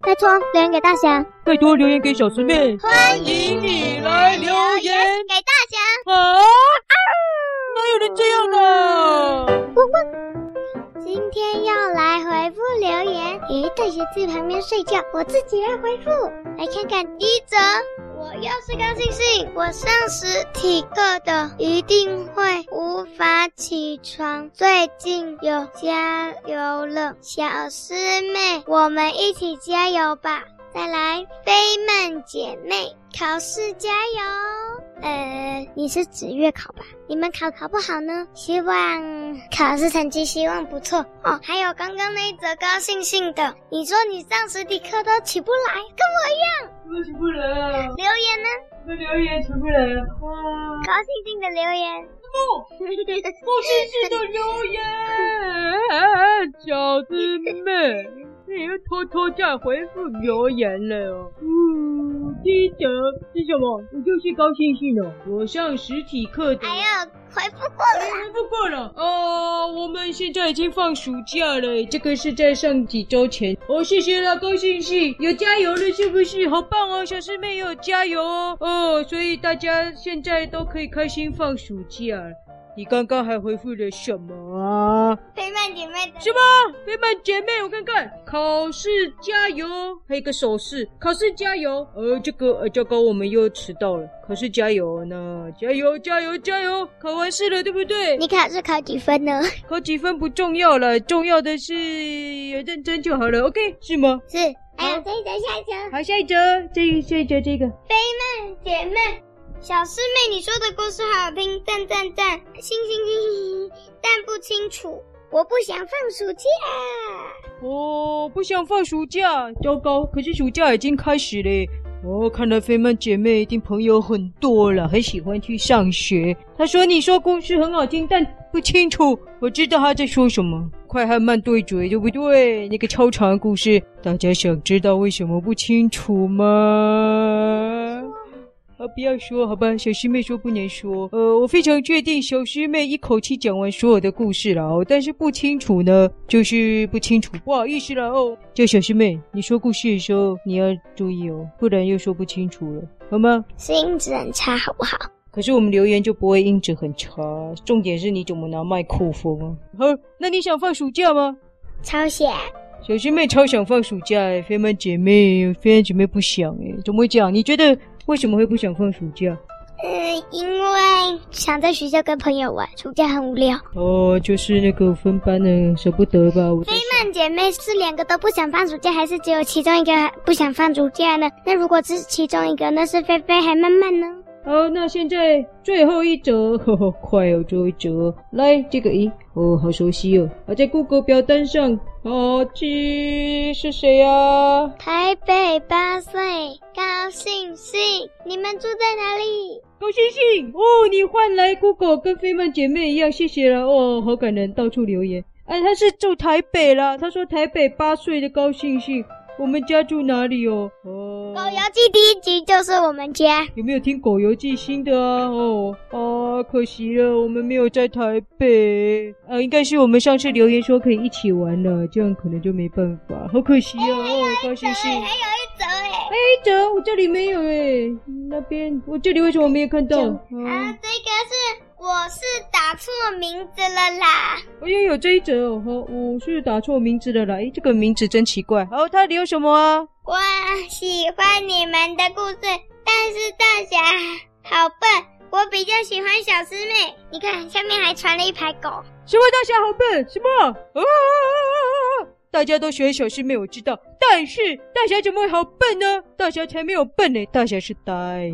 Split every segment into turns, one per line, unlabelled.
拜托留言给大侠，
拜托留言给小师妹，
欢迎你来留言给大侠。
啊，哪有人这样的？
汪汪，今天要来回复留言。咦，大侠在旁边睡觉，我自己来回复。来看看第一则。我是高兴兴，我上实体课的一定会无法起床。最近有加油了，小师妹，我们一起加油吧！再来，飞曼姐妹，考试加油！呃，你是指月考吧？你们考考不好呢？希望考试成绩希望不错哦。还有刚刚那一则高兴兴的，你说你上实体课都起不来，跟我一样，
我起不来啊。
留言呢？
那留言起不来啊。
高兴兴的留言。
不，高兴兴的留言，小师妹。你又偷偷在回复留言了哦。嗯，第一则是什么？我就是高兴兴哦。我上实体课的。
哎呀，回复过了。
回复过了。哦，我们现在已经放暑假了。这个是在上几周前。哦，谢谢啦，高兴兴，有加油了是不是？好棒哦，小师妹也有加油哦。哦，所以大家现在都可以开心放暑假。你刚刚还回复了什么啊？
菲曼姐妹的
什么？菲曼姐妹，我看看，考试加油，还有一个手势，考试加油。呃，这个呃，糟糕，我们又迟到了。考试加油呢，加油，加油，加油！考完试了，对不对？
你考试考几分呢？
考几分不重要了，重要的是认真就好了。OK，是吗？
是。还有这一则，下一则。
好，下一则，这一下一则这个。
菲曼姐妹。小师妹，你说的故事好好听，赞赞赞，星星星星，但不清楚。我不想放暑假。
哦，不想放暑假，糟糕！可是暑假已经开始了。哦，看来菲曼姐妹一定朋友很多了，很喜欢去上学。她说你说故事很好听，但不清楚。我知道她在说什么。快和慢对嘴，对不对？那个超长的故事，大家想知道为什么不清楚吗？啊，不要说，好吧，小师妹说不能说。呃，我非常确定小师妹一口气讲完所有的故事了哦，但是不清楚呢，就是不清楚，不好意思了哦。叫小师妹，你说故事的时候你要注意哦，不然又说不清楚了，好吗？
是音质很差，好不好？
可是我们留言就不会音质很差，重点是你怎么拿麦克风啊？好，那你想放暑假吗？
超想。
小师妹超想放暑假诶，菲曼姐妹，菲曼姐妹不想诶，怎么会这样？你觉得？为什么会不想放暑假？
呃，因为想在学校跟朋友玩，暑假很无聊。
哦，就是那个分班的舍不得吧？
菲曼姐妹是两个都不想放暑假，还是只有其中一个不想放暑假呢？那如果只是其中一个，那是菲菲还曼曼呢？
好，那现在最后一折，呵呵，快哦，最后一折，来这个一，哦，好熟悉哦，啊，在 Google 表单上，好七是谁啊？
台北八岁高兴兴，你们住在哪里？
高兴兴，哦，你换来 Google 跟菲曼姐妹一样，谢谢了，哦，好感人，到处留言，哎，他是住台北啦，他说台北八岁的高兴兴。我们家住哪里哦？哦，《
狗游记》第一集就是我们家。
有没有听《狗游记》新的啊？哦，啊，可惜了，我们没有在台北。啊，应该是我们上次留言说可以一起玩了，这样可能就没办法，好可惜啊！哦，高兴兴。
还有一则哎，还
有一则，我这里没有哎，那边我这里为什么没有看到？啊，
这个是。我是打错名字了啦！
我也有这一则哦，我是打错名字了啦。哎，这个名字真奇怪。好，他留什么啊？
我喜欢你们的故事，但是大侠好笨。我比较喜欢小师妹。你看，下面还传了一排狗。
什么大侠好笨？什么？啊啊啊！大家都喜欢小师妹，我知道。但是大侠怎么会好笨呢？大侠才没有笨呢，大侠是呆。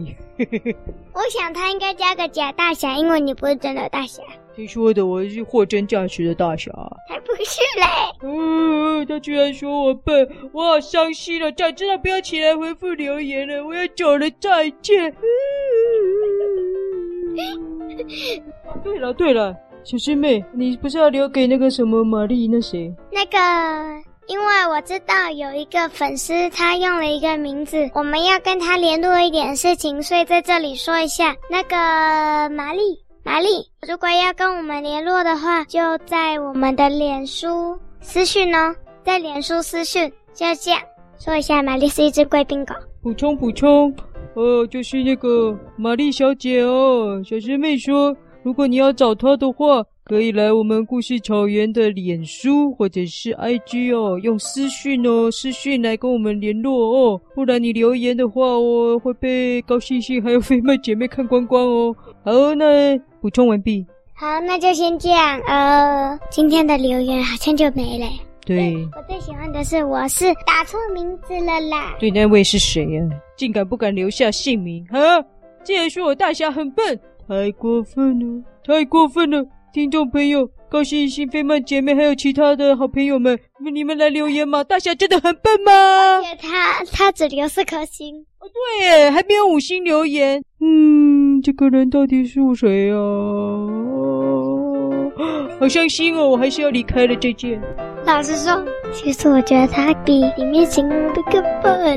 我想他应该加个假大侠，因为你不是真的大侠。
谁说的？我是货真价实的大侠。
还不是嘞。
嗯，他居然说我笨，我好伤心了。早知道不要起来回复留言了，我要走了，再见。嗯，对了对了。小师妹，你不是要留给那个什么玛丽那谁？
那个，因为我知道有一个粉丝他用了一个名字，我们要跟他联络一点事情，所以在这里说一下。那个玛丽，玛丽，如果要跟我们联络的话，就在我们的脸书私讯哦，在脸书私讯，就这样。说一下，玛丽是一只贵宾狗。
补充补充，呃，就是那个玛丽小姐哦。小师妹说，如果你要找他的话，可以来我们故事草原的脸书或者是 IG 哦，用私讯哦，私讯来跟我们联络哦。不然你留言的话哦，会被高星星还有飞麦姐妹看光光哦。好，那补充完毕。
好，那就先这样。呃，今天的留言好像就没了。
对，
我最喜欢的是我是打错名字了啦。
对，那位是谁呀？竟敢不敢留下姓名？哈，竟然说我大侠很笨，太过分了，太过分了！听众朋友，高兴星、飞曼姐妹还有其他的好朋友们，你们来留言嘛？大侠真的很笨吗？
而且他他只留四颗星。
哦，对耶，还没有五星留言。嗯，这个人到底是谁啊？好伤心哦，我还是要离开了，再见。
老实说，其实我觉得他比里面形容的更笨。